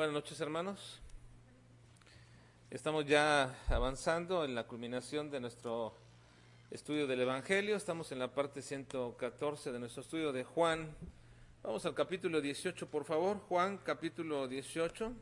Buenas noches, hermanos. Estamos ya avanzando en la culminación de nuestro estudio del Evangelio. Estamos en la parte 114 de nuestro estudio de Juan. Vamos al capítulo 18, por favor. Juan, capítulo 18.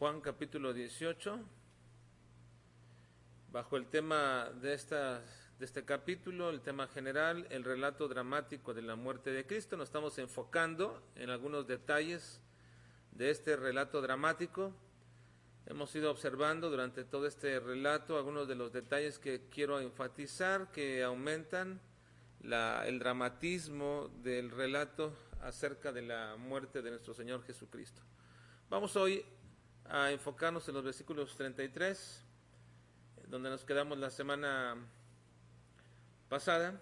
Juan capítulo 18, bajo el tema de, esta, de este capítulo, el tema general, el relato dramático de la muerte de Cristo. Nos estamos enfocando en algunos detalles de este relato dramático. Hemos ido observando durante todo este relato algunos de los detalles que quiero enfatizar, que aumentan la, el dramatismo del relato acerca de la muerte de nuestro Señor Jesucristo. Vamos hoy a enfocarnos en los versículos 33, donde nos quedamos la semana pasada,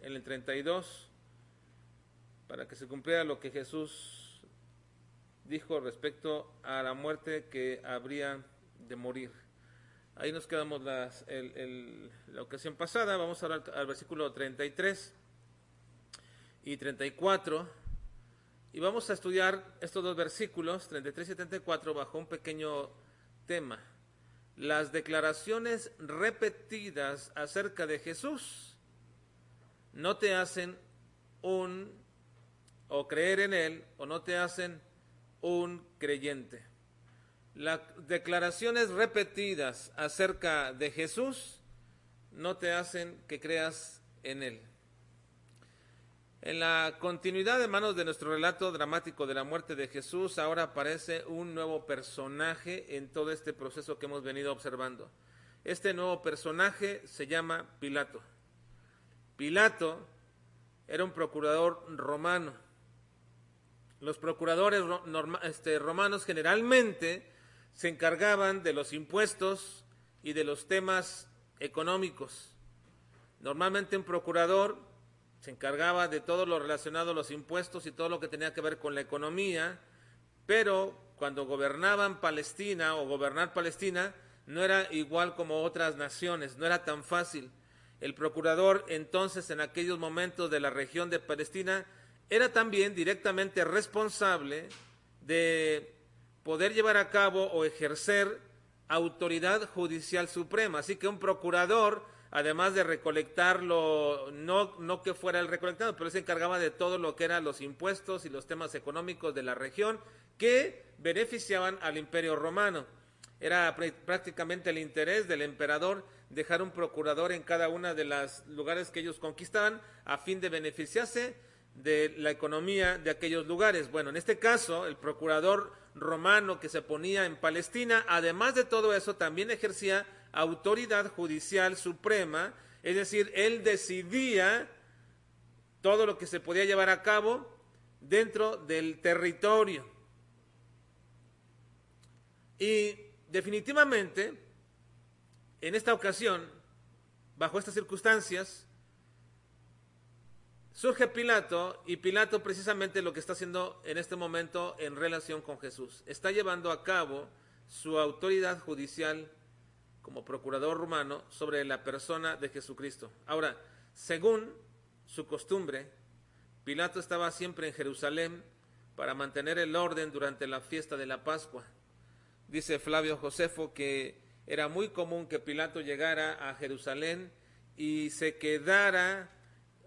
en el 32, para que se cumpliera lo que Jesús dijo respecto a la muerte que habría de morir. Ahí nos quedamos las, la ocasión pasada, vamos a hablar al versículo 33 y 34 y vamos a estudiar estos dos versículos, 33 y 74, bajo un pequeño tema. Las declaraciones repetidas acerca de Jesús no te hacen un, o creer en Él, o no te hacen un creyente. Las declaraciones repetidas acerca de Jesús no te hacen que creas en Él. En la continuidad de manos de nuestro relato dramático de la muerte de Jesús, ahora aparece un nuevo personaje en todo este proceso que hemos venido observando. Este nuevo personaje se llama Pilato. Pilato era un procurador romano. Los procuradores este, romanos generalmente se encargaban de los impuestos y de los temas económicos. Normalmente un procurador se encargaba de todo lo relacionado a los impuestos y todo lo que tenía que ver con la economía, pero cuando gobernaban Palestina o gobernar Palestina no era igual como otras naciones, no era tan fácil. El procurador entonces en aquellos momentos de la región de Palestina era también directamente responsable de poder llevar a cabo o ejercer autoridad judicial suprema. Así que un procurador además de recolectarlo, no, no que fuera el recolectado, pero se encargaba de todo lo que eran los impuestos y los temas económicos de la región que beneficiaban al imperio romano. Era prácticamente el interés del emperador dejar un procurador en cada uno de los lugares que ellos conquistaban a fin de beneficiarse de la economía de aquellos lugares. Bueno, en este caso, el procurador romano que se ponía en Palestina, además de todo eso, también ejercía autoridad judicial suprema, es decir, él decidía todo lo que se podía llevar a cabo dentro del territorio. Y definitivamente, en esta ocasión, bajo estas circunstancias, surge Pilato y Pilato precisamente lo que está haciendo en este momento en relación con Jesús. Está llevando a cabo su autoridad judicial como procurador romano sobre la persona de Jesucristo. Ahora, según su costumbre, Pilato estaba siempre en Jerusalén para mantener el orden durante la fiesta de la Pascua. Dice Flavio Josefo que era muy común que Pilato llegara a Jerusalén y se quedara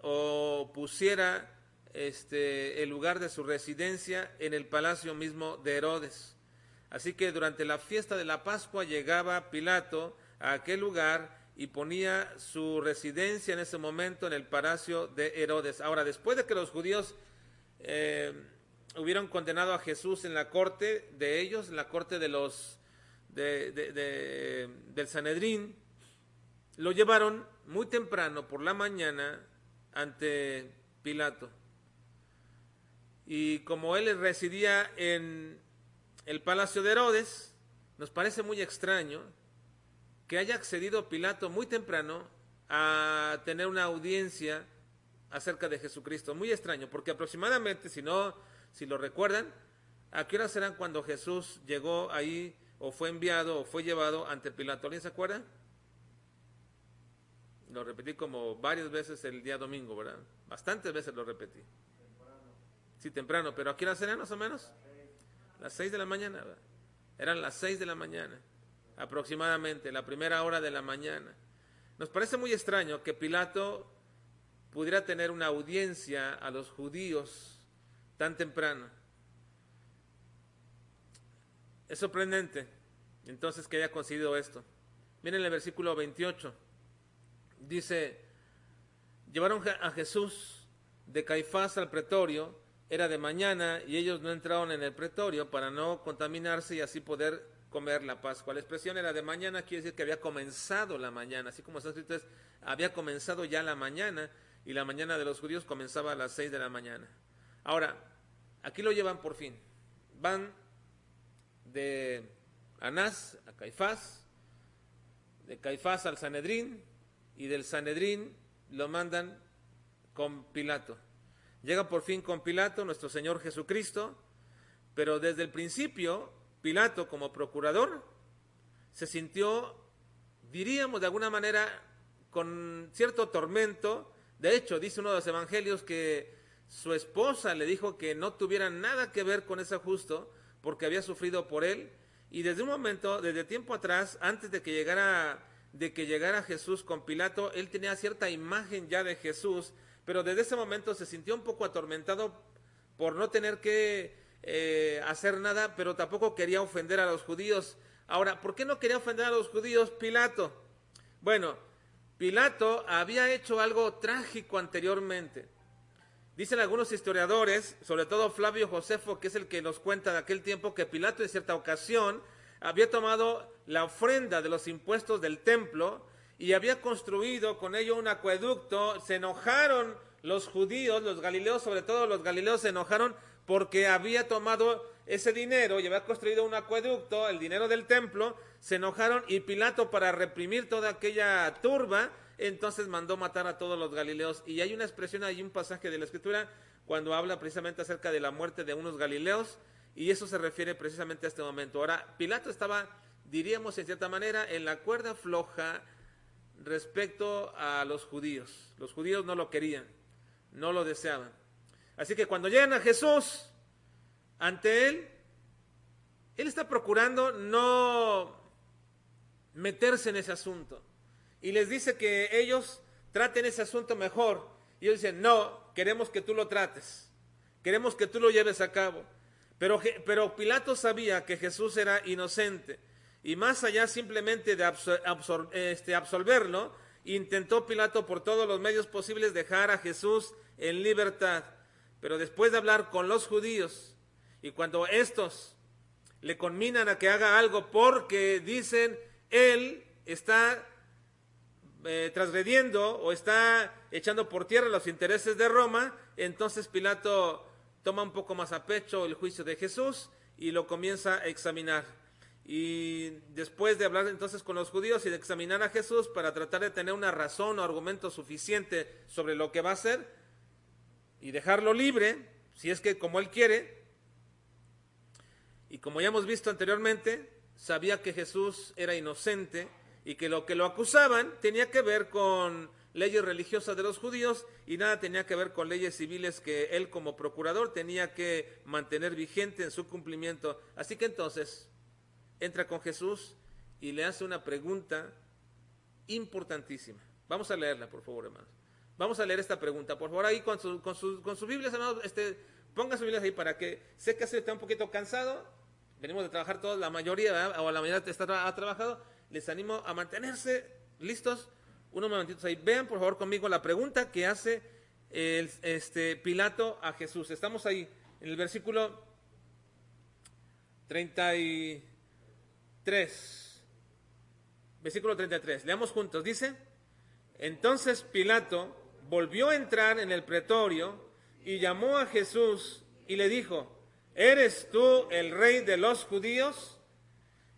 o pusiera este, el lugar de su residencia en el palacio mismo de Herodes. Así que durante la fiesta de la Pascua llegaba Pilato a aquel lugar y ponía su residencia en ese momento en el palacio de Herodes. Ahora, después de que los judíos eh, hubieron condenado a Jesús en la corte de ellos, en la corte de los del Sanedrín, lo llevaron muy temprano por la mañana ante Pilato. Y como él residía en el palacio de Herodes, nos parece muy extraño que haya accedido Pilato muy temprano a tener una audiencia acerca de Jesucristo. Muy extraño, porque aproximadamente, si no, si lo recuerdan, ¿a qué hora serán cuando Jesús llegó ahí o fue enviado o fue llevado ante Pilato? ¿Alguien se acuerda? Lo repetí como varias veces el día domingo, ¿verdad? Bastantes veces lo repetí. Sí, temprano, pero ¿a qué hora serán más o menos? Las seis de la mañana. Eran las seis de la mañana, aproximadamente, la primera hora de la mañana. Nos parece muy extraño que Pilato pudiera tener una audiencia a los judíos tan temprano. Es sorprendente entonces que haya conseguido esto. Miren el versículo 28. Dice, llevaron a Jesús de Caifás al pretorio, era de mañana y ellos no entraron en el pretorio para no contaminarse y así poder comer la Pascua. La expresión era de mañana, quiere decir que había comenzado la mañana, así como está escrito es, había comenzado ya la mañana y la mañana de los judíos comenzaba a las seis de la mañana. Ahora, aquí lo llevan por fin. Van de Anás a Caifás, de Caifás al Sanedrín y del Sanedrín lo mandan con Pilato. Llega por fin con Pilato, nuestro Señor Jesucristo, pero desde el principio Pilato como procurador se sintió, diríamos de alguna manera, con cierto tormento. De hecho, dice uno de los evangelios que su esposa le dijo que no tuviera nada que ver con ese justo porque había sufrido por él. Y desde un momento, desde tiempo atrás, antes de que llegara de que llegara Jesús con Pilato, él tenía cierta imagen ya de Jesús, pero desde ese momento se sintió un poco atormentado por no tener que eh, hacer nada, pero tampoco quería ofender a los judíos. Ahora, ¿por qué no quería ofender a los judíos Pilato? Bueno, Pilato había hecho algo trágico anteriormente. Dicen algunos historiadores, sobre todo Flavio Josefo, que es el que nos cuenta de aquel tiempo, que Pilato en cierta ocasión había tomado la ofrenda de los impuestos del templo y había construido con ello un acueducto. Se enojaron los judíos, los galileos, sobre todo los galileos se enojaron porque había tomado ese dinero y había construido un acueducto, el dinero del templo, se enojaron y Pilato para reprimir toda aquella turba, entonces mandó matar a todos los galileos. Y hay una expresión, hay un pasaje de la escritura cuando habla precisamente acerca de la muerte de unos galileos y eso se refiere precisamente a este momento. Ahora, Pilato estaba, diríamos en cierta manera, en la cuerda floja respecto a los judíos. Los judíos no lo querían, no lo deseaban. Así que cuando llegan a Jesús ante Él, Él está procurando no meterse en ese asunto. Y les dice que ellos traten ese asunto mejor. Y ellos dicen, no, queremos que tú lo trates. Queremos que tú lo lleves a cabo. Pero, pero Pilato sabía que Jesús era inocente. Y más allá simplemente de este, absolverlo, intentó Pilato por todos los medios posibles dejar a Jesús en libertad. Pero después de hablar con los judíos, y cuando estos le conminan a que haga algo porque dicen, él está eh, transgrediendo o está echando por tierra los intereses de Roma, entonces Pilato toma un poco más a pecho el juicio de Jesús y lo comienza a examinar. Y después de hablar entonces con los judíos y de examinar a Jesús para tratar de tener una razón o argumento suficiente sobre lo que va a hacer, y dejarlo libre, si es que como él quiere. Y como ya hemos visto anteriormente, sabía que Jesús era inocente y que lo que lo acusaban tenía que ver con leyes religiosas de los judíos y nada tenía que ver con leyes civiles que él como procurador tenía que mantener vigente en su cumplimiento. Así que entonces entra con Jesús y le hace una pregunta importantísima. Vamos a leerla, por favor, hermanos. Vamos a leer esta pregunta. Por favor, ahí con, su, con, su, con sus Biblias, hermanos, este, pongan sus Biblias ahí para que sé que está un poquito cansado. Venimos de trabajar todos, la mayoría, o la mayoría está, ha trabajado. Les animo a mantenerse listos unos momentitos ahí. Vean, por favor, conmigo la pregunta que hace este, Pilato a Jesús. Estamos ahí en el versículo 33. Versículo 33. Leamos juntos. Dice, entonces Pilato volvió a entrar en el pretorio y llamó a Jesús y le dijo, ¿eres tú el rey de los judíos?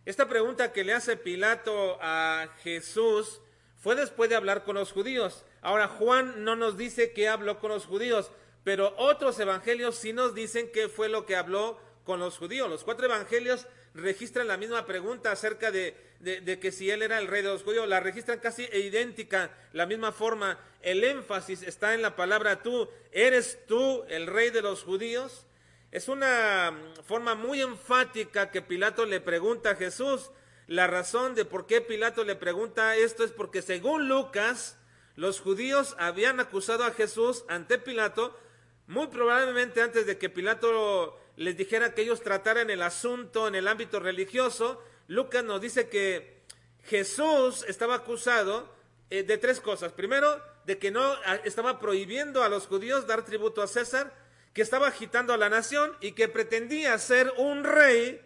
Esta pregunta que le hace Pilato a Jesús fue después de hablar con los judíos. Ahora, Juan no nos dice que habló con los judíos, pero otros evangelios sí nos dicen qué fue lo que habló con los judíos. Los cuatro evangelios registran la misma pregunta acerca de, de, que si él era el rey de los judíos, la registran casi idéntica, la misma forma. El énfasis está en la palabra tú. ¿Eres tú el rey de los judíos? Es una forma muy enfática que Pilato le pregunta a Jesús. La razón de por qué Pilato le pregunta esto es porque según Lucas, los judíos habían acusado a Jesús ante Pilato, muy probablemente antes de que Pilato les dijera que ellos trataran el asunto en el ámbito religioso, Lucas nos dice que Jesús estaba acusado eh, de tres cosas. Primero, de que no estaba prohibiendo a los judíos dar tributo a César, que estaba agitando a la nación y que pretendía ser un rey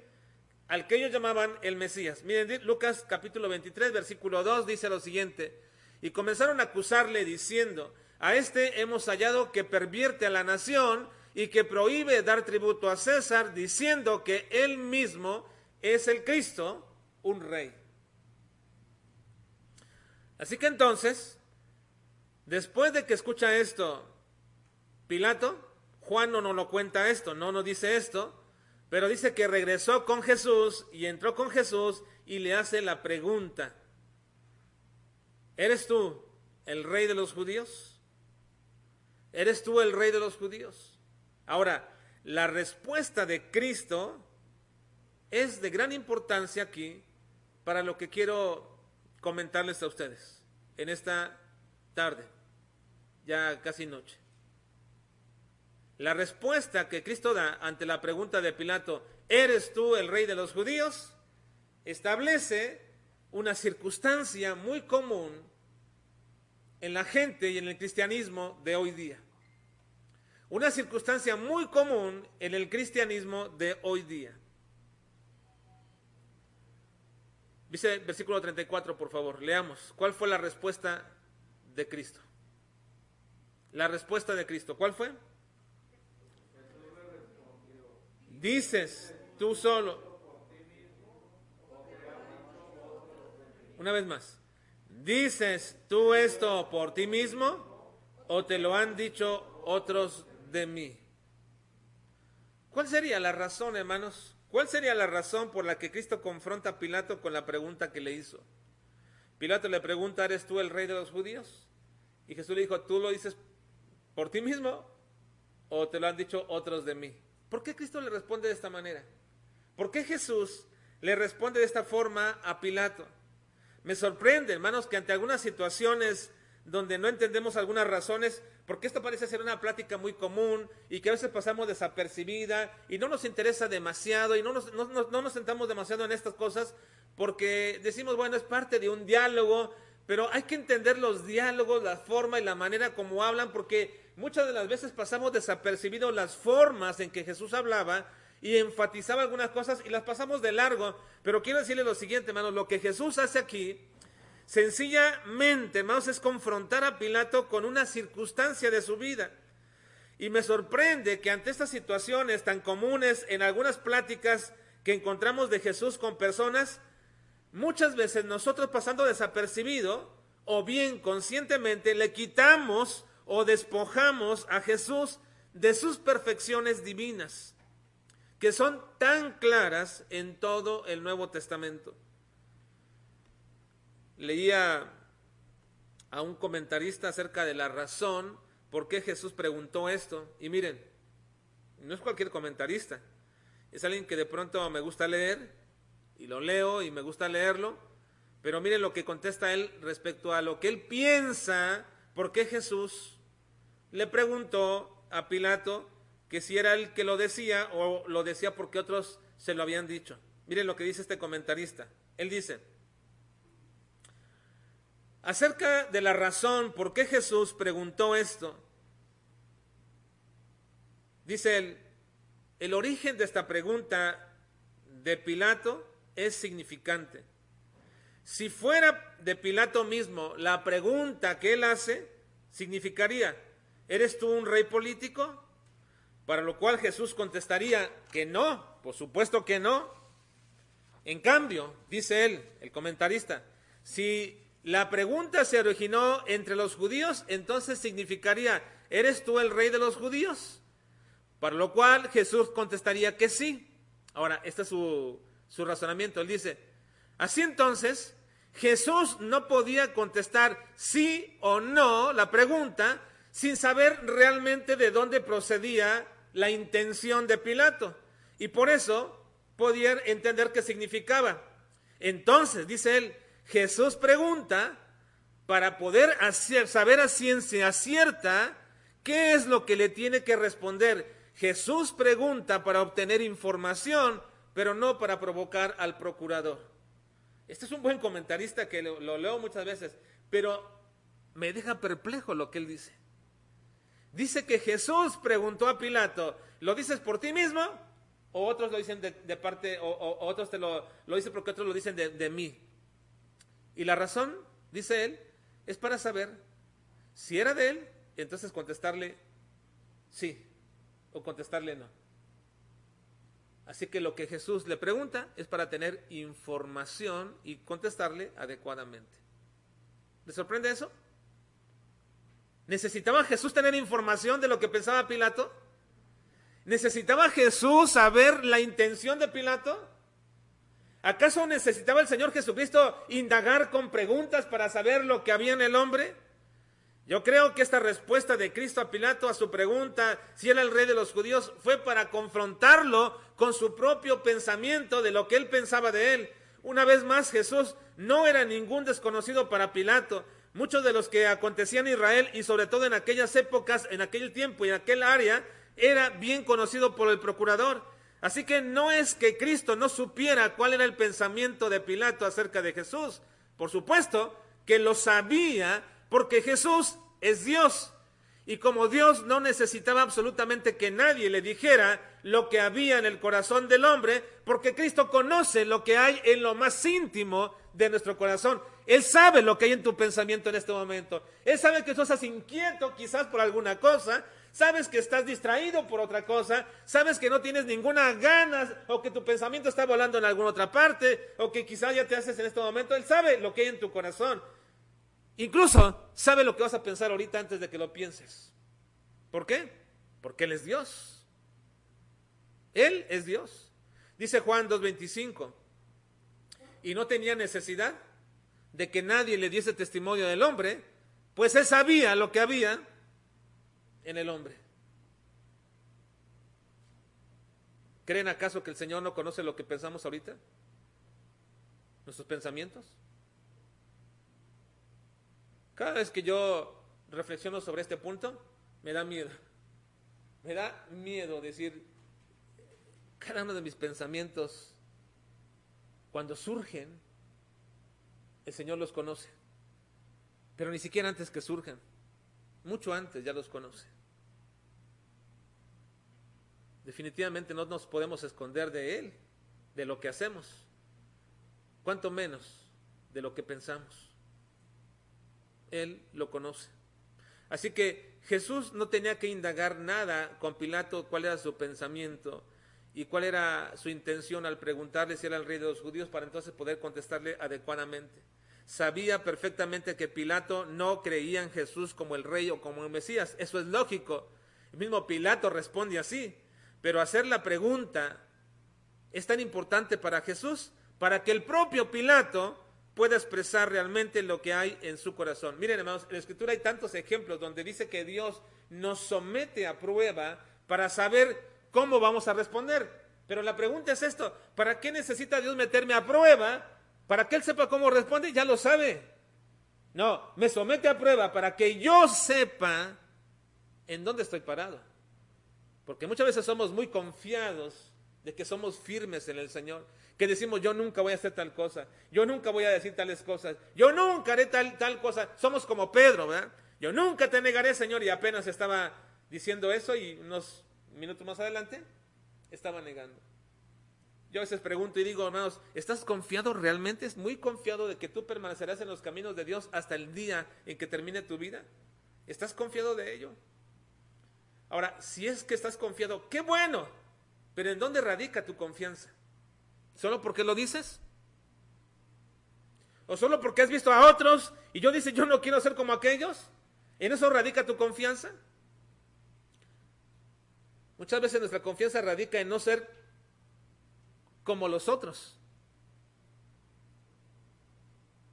al que ellos llamaban el Mesías. Miren, Lucas capítulo 23, versículo 2 dice lo siguiente, y comenzaron a acusarle diciendo, a este hemos hallado que pervierte a la nación y que prohíbe dar tributo a César, diciendo que él mismo es el Cristo, un rey. Así que entonces, después de que escucha esto, Pilato, Juan no nos lo cuenta esto, no nos dice esto, pero dice que regresó con Jesús y entró con Jesús y le hace la pregunta, ¿eres tú el rey de los judíos? ¿Eres tú el rey de los judíos? Ahora, la respuesta de Cristo es de gran importancia aquí para lo que quiero comentarles a ustedes en esta tarde, ya casi noche. La respuesta que Cristo da ante la pregunta de Pilato, ¿eres tú el rey de los judíos? establece una circunstancia muy común en la gente y en el cristianismo de hoy día. Una circunstancia muy común en el cristianismo de hoy día. Dice versículo 34, por favor, leamos. ¿Cuál fue la respuesta de Cristo? La respuesta de Cristo, ¿cuál fue? Dices tú solo. Una vez más. ¿Dices tú esto por ti mismo o te lo han dicho otros de mí. ¿Cuál sería la razón, hermanos? ¿Cuál sería la razón por la que Cristo confronta a Pilato con la pregunta que le hizo? Pilato le pregunta, ¿eres tú el rey de los judíos? Y Jesús le dijo, ¿tú lo dices por ti mismo o te lo han dicho otros de mí? ¿Por qué Cristo le responde de esta manera? ¿Por qué Jesús le responde de esta forma a Pilato? Me sorprende, hermanos, que ante algunas situaciones donde no entendemos algunas razones, porque esto parece ser una plática muy común y que a veces pasamos desapercibida y no nos interesa demasiado y no nos, no, no, nos sentamos demasiado en estas cosas porque decimos, bueno, es parte de un diálogo, pero hay que entender los diálogos, la forma y la manera como hablan, porque muchas de las veces pasamos desapercibidos las formas en que Jesús hablaba y enfatizaba algunas cosas y las pasamos de largo. Pero quiero decirle lo siguiente, hermanos, lo que Jesús hace aquí Sencillamente, hermanos, es confrontar a Pilato con una circunstancia de su vida. Y me sorprende que ante estas situaciones tan comunes en algunas pláticas que encontramos de Jesús con personas, muchas veces nosotros pasando desapercibido o bien conscientemente le quitamos o despojamos a Jesús de sus perfecciones divinas, que son tan claras en todo el Nuevo Testamento leía a un comentarista acerca de la razón por qué Jesús preguntó esto. Y miren, no es cualquier comentarista, es alguien que de pronto me gusta leer y lo leo y me gusta leerlo, pero miren lo que contesta él respecto a lo que él piensa, por qué Jesús le preguntó a Pilato que si era él que lo decía o lo decía porque otros se lo habían dicho. Miren lo que dice este comentarista. Él dice, acerca de la razón por qué Jesús preguntó esto. Dice él, el origen de esta pregunta de Pilato es significante. Si fuera de Pilato mismo la pregunta que él hace, significaría, ¿eres tú un rey político? Para lo cual Jesús contestaría que no, por supuesto que no. En cambio, dice él, el comentarista, si la pregunta se originó entre los judíos, entonces significaría, ¿eres tú el rey de los judíos? Para lo cual Jesús contestaría que sí. Ahora, este es su, su razonamiento. Él dice, así entonces, Jesús no podía contestar sí o no la pregunta sin saber realmente de dónde procedía la intención de Pilato. Y por eso podía entender qué significaba. Entonces, dice él, Jesús pregunta para poder hacer, saber a ciencia cierta qué es lo que le tiene que responder. Jesús pregunta para obtener información, pero no para provocar al procurador. Este es un buen comentarista que lo, leo muchas veces, pero me deja perplejo lo que él dice. Dice que Jesús preguntó a Pilato, ¿lo dices por ti mismo? O otros lo dicen de, parte, o, otros te lo, lo dicen porque otros lo dicen de mí. Y la razón, dice él, es para saber si era de él, entonces contestarle sí o contestarle no. Así que lo que Jesús le pregunta es para tener información y contestarle adecuadamente. ¿Le sorprende eso? ¿Necesitaba Jesús tener información de lo que pensaba Pilato? ¿Necesitaba Jesús saber la intención de Pilato? ¿Acaso necesitaba el Señor Jesucristo indagar con preguntas para saber lo que había en el hombre? Yo creo que esta respuesta de Cristo a Pilato a su pregunta si era el rey de los judíos fue para confrontarlo con su propio pensamiento de lo que él pensaba de él. Una vez más, Jesús no era ningún desconocido para Pilato. Muchos de los que acontecían en Israel y sobre todo en aquellas épocas, en aquel tiempo y en aquel área, era bien conocido por el procurador. Así que no es que Cristo no supiera cuál era el pensamiento de Pilato acerca de Jesús. Por supuesto que lo sabía porque Jesús es Dios. Y como Dios no necesitaba absolutamente que nadie le dijera lo que había en el corazón del hombre, porque Cristo conoce lo que hay en lo más íntimo de nuestro corazón. Él sabe lo que hay en tu pensamiento en este momento. Él sabe que tú estás inquieto quizás por alguna cosa, sabes que estás distraído por otra cosa, sabes que no tienes ninguna ganas o que tu pensamiento está volando en alguna otra parte o que quizás ya te haces en este momento, Él sabe lo que hay en tu corazón. Incluso sabe lo que vas a pensar ahorita antes de que lo pienses. ¿Por qué? Porque Él es Dios. Él es Dios. Dice Juan 2.25. Y no tenía necesidad de que nadie le diese testimonio del hombre, pues Él sabía lo que había en el hombre. ¿Creen acaso que el Señor no conoce lo que pensamos ahorita? ¿Nuestros pensamientos? Cada vez que yo reflexiono sobre este punto, me da miedo. Me da miedo decir, cada uno de mis pensamientos, cuando surgen, el Señor los conoce. Pero ni siquiera antes que surjan. Mucho antes ya los conoce. Definitivamente no nos podemos esconder de Él, de lo que hacemos, cuanto menos de lo que pensamos. Él lo conoce. Así que Jesús no tenía que indagar nada con Pilato cuál era su pensamiento y cuál era su intención al preguntarle si era el rey de los judíos para entonces poder contestarle adecuadamente. Sabía perfectamente que Pilato no creía en Jesús como el rey o como el Mesías. Eso es lógico. El mismo Pilato responde así. Pero hacer la pregunta es tan importante para Jesús, para que el propio Pilato pueda expresar realmente lo que hay en su corazón. Miren, hermanos, en la Escritura hay tantos ejemplos donde dice que Dios nos somete a prueba para saber cómo vamos a responder. Pero la pregunta es esto, ¿para qué necesita Dios meterme a prueba? Para que Él sepa cómo responde, ya lo sabe. No, me somete a prueba para que yo sepa en dónde estoy parado. Porque muchas veces somos muy confiados de que somos firmes en el Señor, que decimos yo nunca voy a hacer tal cosa, yo nunca voy a decir tales cosas, yo nunca haré tal, tal cosa. Somos como Pedro, ¿verdad? Yo nunca te negaré, Señor, y apenas estaba diciendo eso y unos minutos más adelante estaba negando. Yo a veces pregunto y digo, hermanos, ¿estás confiado realmente? ¿Es muy confiado de que tú permanecerás en los caminos de Dios hasta el día en que termine tu vida? ¿Estás confiado de ello? Ahora, si es que estás confiado, qué bueno, pero ¿en dónde radica tu confianza? ¿Solo porque lo dices? o solo porque has visto a otros y yo dice, yo no quiero ser como aquellos. ¿En eso radica tu confianza? Muchas veces nuestra confianza radica en no ser como los otros.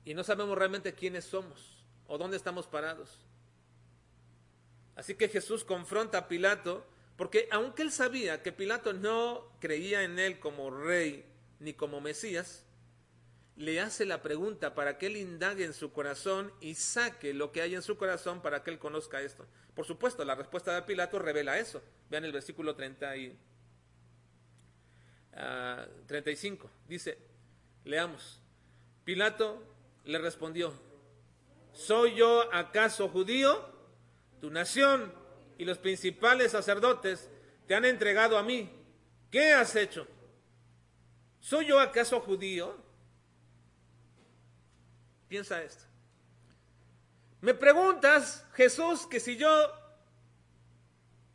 Y no sabemos realmente quiénes somos o dónde estamos parados. Así que Jesús confronta a Pilato, porque aunque él sabía que Pilato no creía en él como rey ni como Mesías, le hace la pregunta para que él indague en su corazón y saque lo que hay en su corazón para que él conozca esto. Por supuesto, la respuesta de Pilato revela eso. Vean el versículo 30 y, 35. Ah, Dice, leamos. Pilato le respondió, ¿soy yo acaso judío? Tu nación y los principales sacerdotes te han entregado a mí. ¿Qué has hecho? ¿Soy yo acaso judío? Piensa esto. Me preguntas, Jesús, que si yo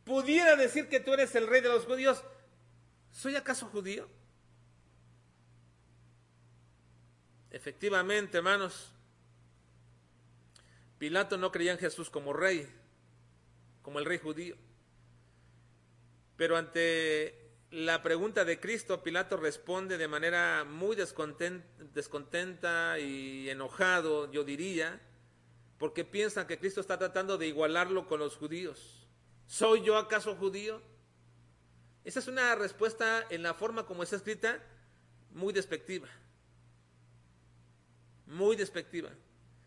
pudiera decir que tú eres el rey de los judíos, ¿soy acaso judío? Efectivamente, hermanos, Pilato no creía en Jesús como rey, como el rey judío. Pero ante la pregunta de Cristo, Pilato responde de manera muy descontenta y enojado, yo diría, porque piensa que Cristo está tratando de igualarlo con los judíos. ¿Soy yo acaso judío? Esa es una respuesta en la forma como está escrita muy despectiva. Muy despectiva.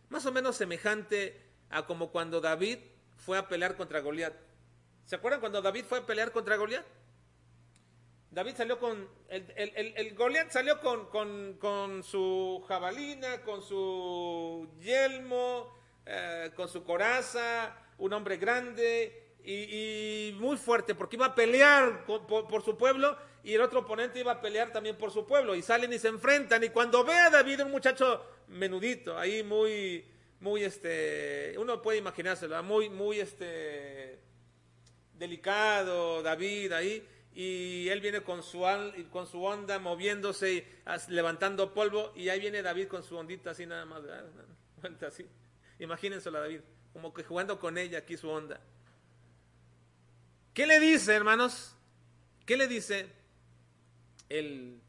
Más o menos semejante a como cuando David fue a pelear contra Goliat. ¿Se acuerdan cuando David fue a pelear contra Goliat? David salió con, el, Goliat salió con, su jabalina, con su yelmo, eh, con su coraza, un hombre grande y, muy fuerte, porque iba a pelear por, su pueblo y el otro oponente iba a pelear también por su pueblo. Y salen y se enfrentan. Y cuando ve a David, un muchacho menudito, ahí muy, muy, este, uno puede imaginárselo, muy, muy, este, delicado, David ahí y él viene con su, con su onda moviéndose, levantando polvo, y ahí viene David con su ondita así nada más, así. Imagínenselo a David, como que jugando con ella aquí su onda. ¿Qué le dice, hermanos? ¿Qué le dice el,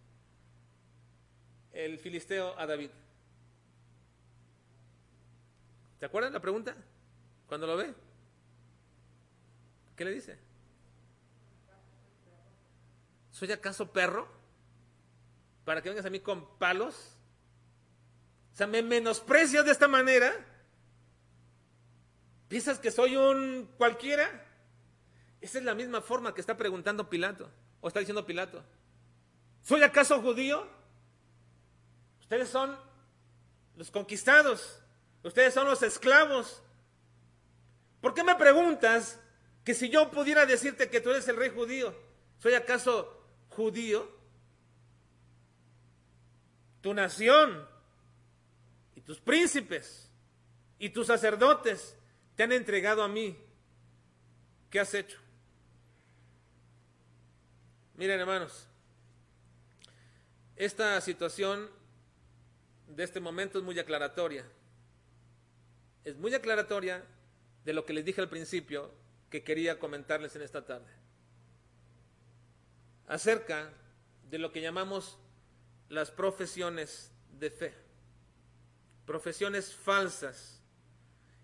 el filisteo a David? ¿Te acuerdan la pregunta? Cuando lo ve. ¿Qué le dice? ¿Soy acaso perro? Para que vengas a mí con palos. O sea, me menosprecias de esta manera. ¿Piensas que soy un cualquiera? Esa es la misma forma que está preguntando Pilato, o está diciendo Pilato. ¿Soy acaso judío? Ustedes son los conquistados, ustedes son los esclavos. ¿Por qué me preguntas que si yo pudiera decirte que tú eres el rey judío, ¿soy acaso judío, tu nación y tus príncipes y tus sacerdotes te han entregado a mí. ¿Qué has hecho? Miren hermanos, esta situación de este momento es muy aclaratoria. Es muy aclaratoria de lo que les dije al principio que quería comentarles en esta tarde acerca de lo que llamamos las profesiones de fe. Profesiones falsas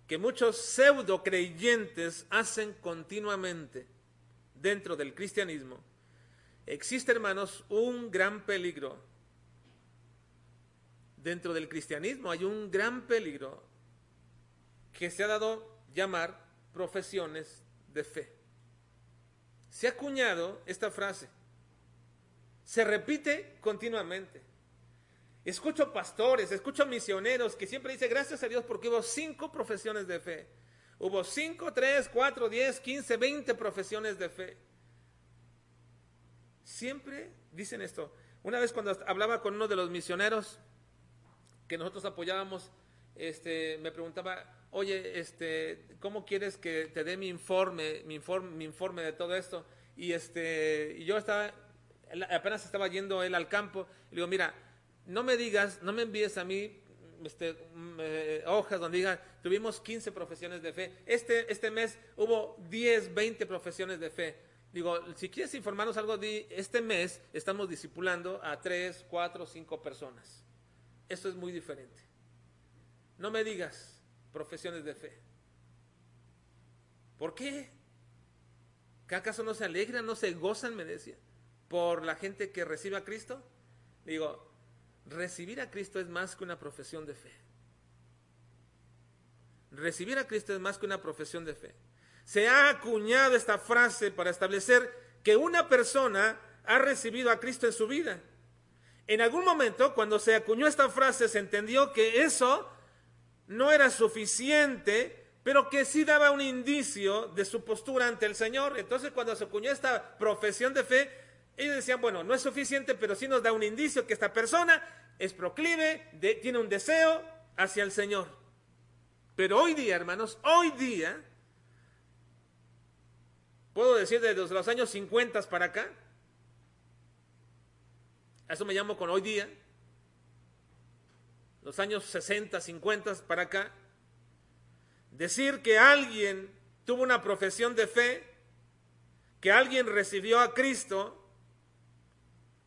que muchos pseudo creyentes hacen continuamente dentro del cristianismo. Existe, hermanos, un gran peligro. Dentro del cristianismo hay un gran peligro que se ha dado llamar profesiones de fe. Se ha acuñado esta frase se repite continuamente. Escucho pastores, escucho misioneros que siempre dicen gracias a Dios porque hubo cinco profesiones de fe. Hubo cinco, tres, cuatro, diez, quince, veinte profesiones de fe. Siempre dicen esto. Una vez cuando hablaba con uno de los misioneros que nosotros apoyábamos, este, me preguntaba, oye, este, ¿cómo quieres que te dé mi informe, mi informe, mi informe de todo esto? Y este, y yo estaba apenas estaba yendo él al campo, le digo, mira, no me digas, no me envíes a mí este, hojas donde digan, tuvimos 15 profesiones de fe. Este, este mes hubo 10, 20 profesiones de fe. Digo, si quieres informarnos algo, de este mes estamos discipulando a 3, 4, 5 personas. Esto es muy diferente. No me digas profesiones de fe. ¿Por qué? ¿Que acaso no se alegran, no se gozan, me decía, por la gente que recibe a Cristo? Digo, recibir a Cristo es más que una profesión de fe. Recibir a Cristo es más que una profesión de fe. Se ha acuñado esta frase para establecer que una persona ha recibido a Cristo en su vida. En algún momento, cuando se acuñó esta frase, se entendió que eso no era suficiente, pero que sí daba un indicio de su postura ante el Señor. Entonces, cuando se acuñó esta profesión de fe, ellos decían, bueno, no es suficiente, pero sí nos da un indicio que esta persona es proclive, tiene un deseo hacia el Señor. Pero hoy día, hermanos, hoy día, puedo decir desde los años 50 para acá, eso me llamo con hoy día, los años 60, 50 para acá, decir que alguien tuvo una profesión de fe, que alguien recibió a Cristo,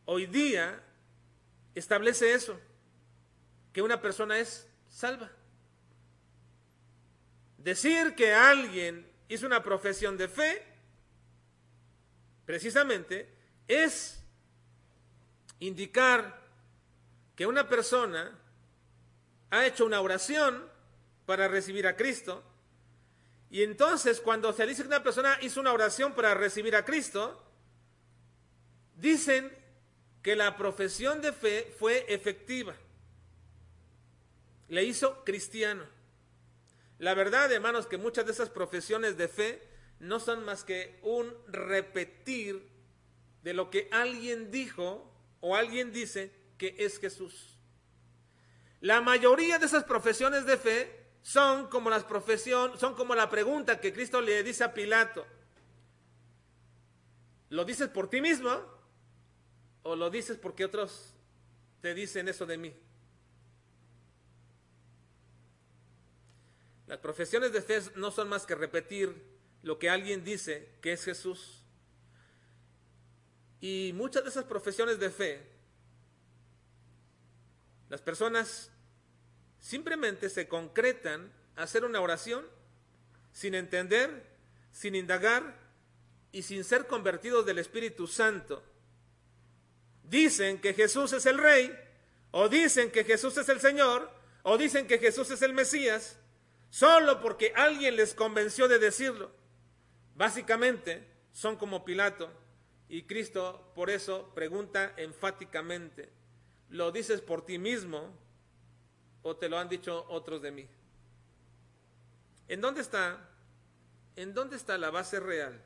hoy día establece eso, que una persona es salva. Decir que alguien hizo una profesión de fe, precisamente, es indicar que una persona ha hecho una oración para recibir a Cristo, y entonces cuando se dice que una persona hizo una oración para recibir a Cristo, dicen que la profesión de fe fue efectiva. Le hizo cristiano. La verdad, hermanos, que muchas de esas profesiones de fe no son más que un repetir de lo que alguien dijo o alguien dice que es Jesús. La mayoría de esas profesiones de fe son como las profesiones, son como la pregunta que Cristo le dice a Pilato. ¿Lo dices por ti mismo? ¿O lo dices porque otros te dicen eso de mí? Las profesiones de fe no son más que repetir lo que alguien dice que es Jesús. Y muchas de esas profesiones de fe, las personas simplemente se concretan a hacer una oración sin entender, sin indagar y sin ser convertidos del Espíritu Santo dicen que Jesús es el Rey, o dicen que Jesús es el Señor, o dicen que Jesús es el Mesías, solo porque alguien les convenció de decirlo. Básicamente son como Pilato, y Cristo por eso pregunta enfáticamente, ¿lo dices por ti mismo o te lo han dicho otros de mí? ¿En dónde está? ¿En dónde está la base real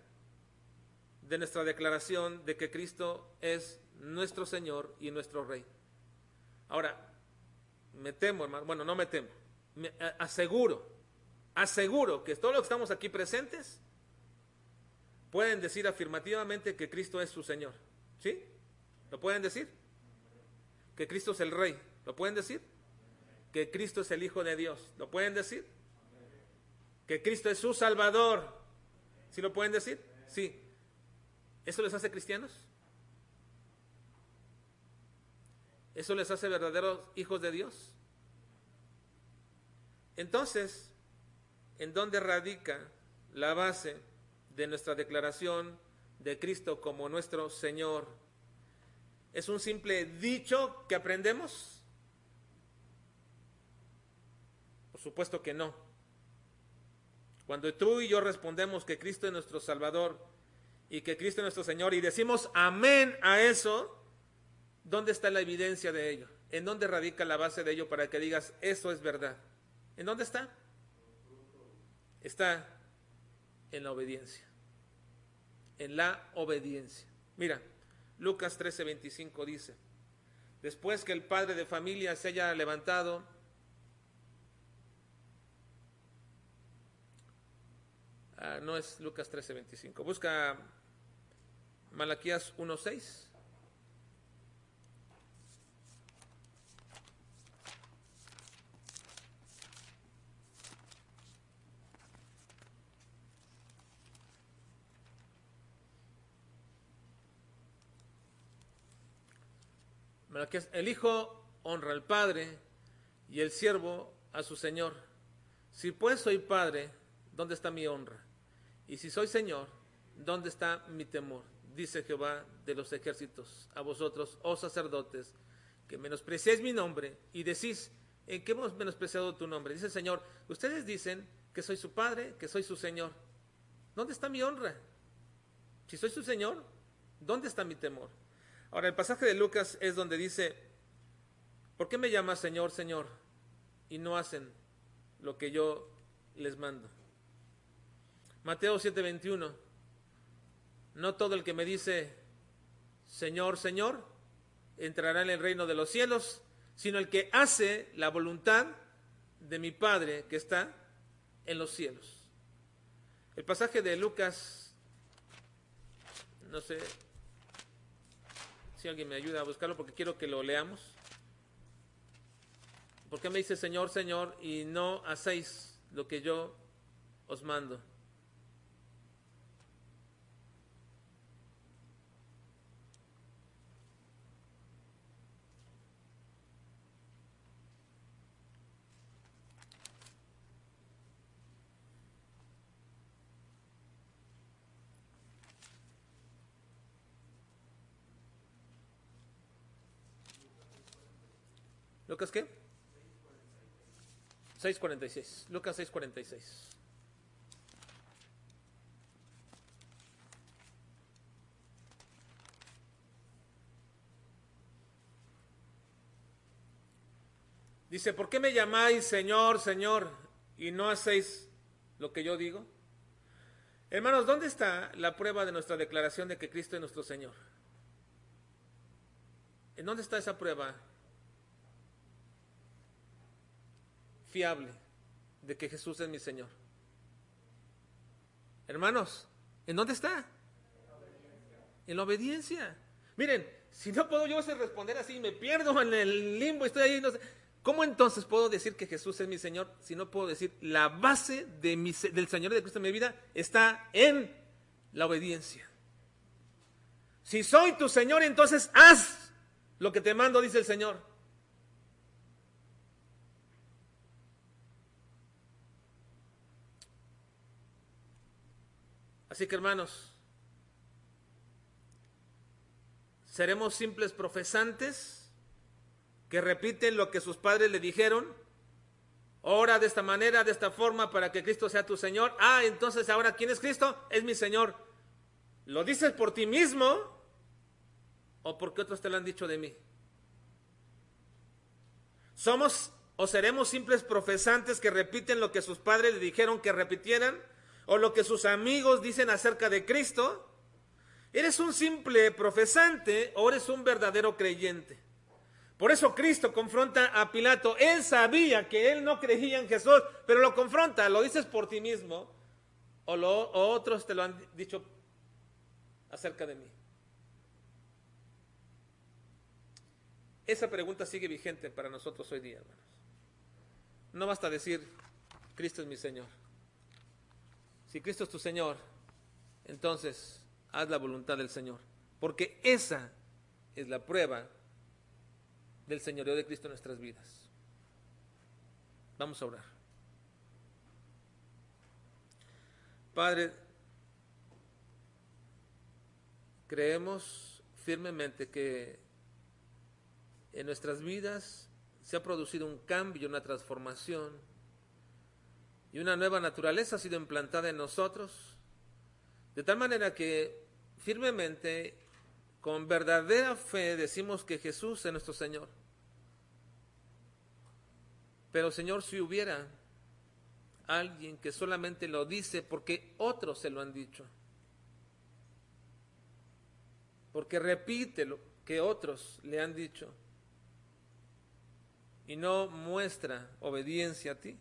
de nuestra declaración de que Cristo es nuestro Señor y nuestro Rey. Ahora, me temo, hermano, bueno, no me temo, me aseguro, aseguro que todos los que estamos aquí presentes pueden decir afirmativamente que Cristo es su Señor. ¿Sí? ¿Lo pueden decir? Que Cristo es el Rey. ¿Lo pueden decir? Que Cristo es el Hijo de Dios. ¿Lo pueden decir? Que Cristo es su Salvador. ¿Sí lo pueden decir? Sí. ¿Eso les hace cristianos? ¿Eso les hace verdaderos hijos de Dios? Entonces, ¿en dónde radica la base de nuestra declaración de Cristo como nuestro Señor? ¿Es un simple dicho que aprendemos? Por supuesto que no. Cuando tú y yo respondemos que Cristo es nuestro Salvador y que Cristo es nuestro Señor y decimos amén a eso, ¿Dónde está la evidencia de ello? ¿En dónde radica la base de ello para que digas, eso es verdad? ¿En dónde está? Está en la obediencia. En la obediencia. Mira, Lucas 13:25 dice, después que el padre de familia se haya levantado, Ah, no es Lucas 13, 25. Busca Malaquías 1, 6. Malaquías, el hijo honra al padre y el siervo a su señor. Si pues soy padre, ¿dónde está mi honra? Y si soy señor, ¿dónde está mi temor? Dice Jehová de los ejércitos a vosotros, oh sacerdotes, que menospreciáis mi nombre y decís, ¿en qué hemos menospreciado tu nombre? Dice el Señor, ustedes dicen que soy su padre, que soy su señor. ¿Dónde está mi honra? Si soy su señor, ¿dónde está mi temor? Ahora, el pasaje de Lucas es donde dice, ¿por qué me llamas Señor, Señor? Y no hacen lo que yo les mando. Mateo 7:21, no todo el que me dice, Señor, Señor, entrará en el reino de los cielos, sino el que hace la voluntad de mi Padre que está en los cielos. El pasaje de Lucas, no sé si alguien me ayuda a buscarlo porque quiero que lo leamos. ¿Por qué me dice Señor, Señor y no hacéis lo que yo os mando? ¿Lucas qué? 6.46. Lucas 6.46. Dice, ¿por qué me llamáis Señor, Señor y no hacéis lo que yo digo? Hermanos, ¿dónde está la prueba de nuestra declaración de que Cristo es nuestro Señor? ¿En dónde está esa prueba? De que Jesús es mi Señor. Hermanos, ¿en dónde está? En la obediencia. Miren, si no puedo yo responder así, me pierdo en el limbo, estoy ahí, no sé. ¿Cómo entonces puedo decir que Jesús es mi Señor si no puedo decir la base del Señor de Cristo en mi vida está en la obediencia? Si soy tu Señor, entonces haz lo que te mando, dice el Señor. Así que hermanos, seremos simples profesantes que repiten lo que sus padres le dijeron. Ora de esta manera, de esta forma, para que Cristo sea tu Señor. Ah, entonces ahora, ¿quién es Cristo? Es mi Señor. ¿Lo dices por ti mismo o porque otros te lo han dicho de mí? Somos o seremos simples profesantes que repiten lo que sus padres le dijeron que repitieran o lo que sus amigos dicen acerca de Cristo, ¿eres un simple profesante o eres un verdadero creyente? Por eso Cristo confronta a Pilato. Él sabía que él no creía en Jesús, pero lo confronta. ¿Lo dices por ti mismo o, o otros te lo han dicho acerca de mí? Esa pregunta sigue vigente para nosotros hoy día, hermanos. No basta decir, Cristo es mi Señor. Si Cristo es tu Señor, entonces haz la voluntad del Señor. Porque esa es la prueba del señorío de Cristo en nuestras vidas. Vamos a orar. Padre, creemos firmemente que en nuestras vidas se ha producido un cambio, una transformación y una nueva naturaleza ha sido implantada en nosotros, de tal manera que firmemente, con verdadera fe, decimos que Jesús es nuestro Señor. Pero Señor, si hubiera alguien que solamente lo dice porque otros se lo han dicho, porque repite lo que otros le han dicho y no muestra obediencia a ti,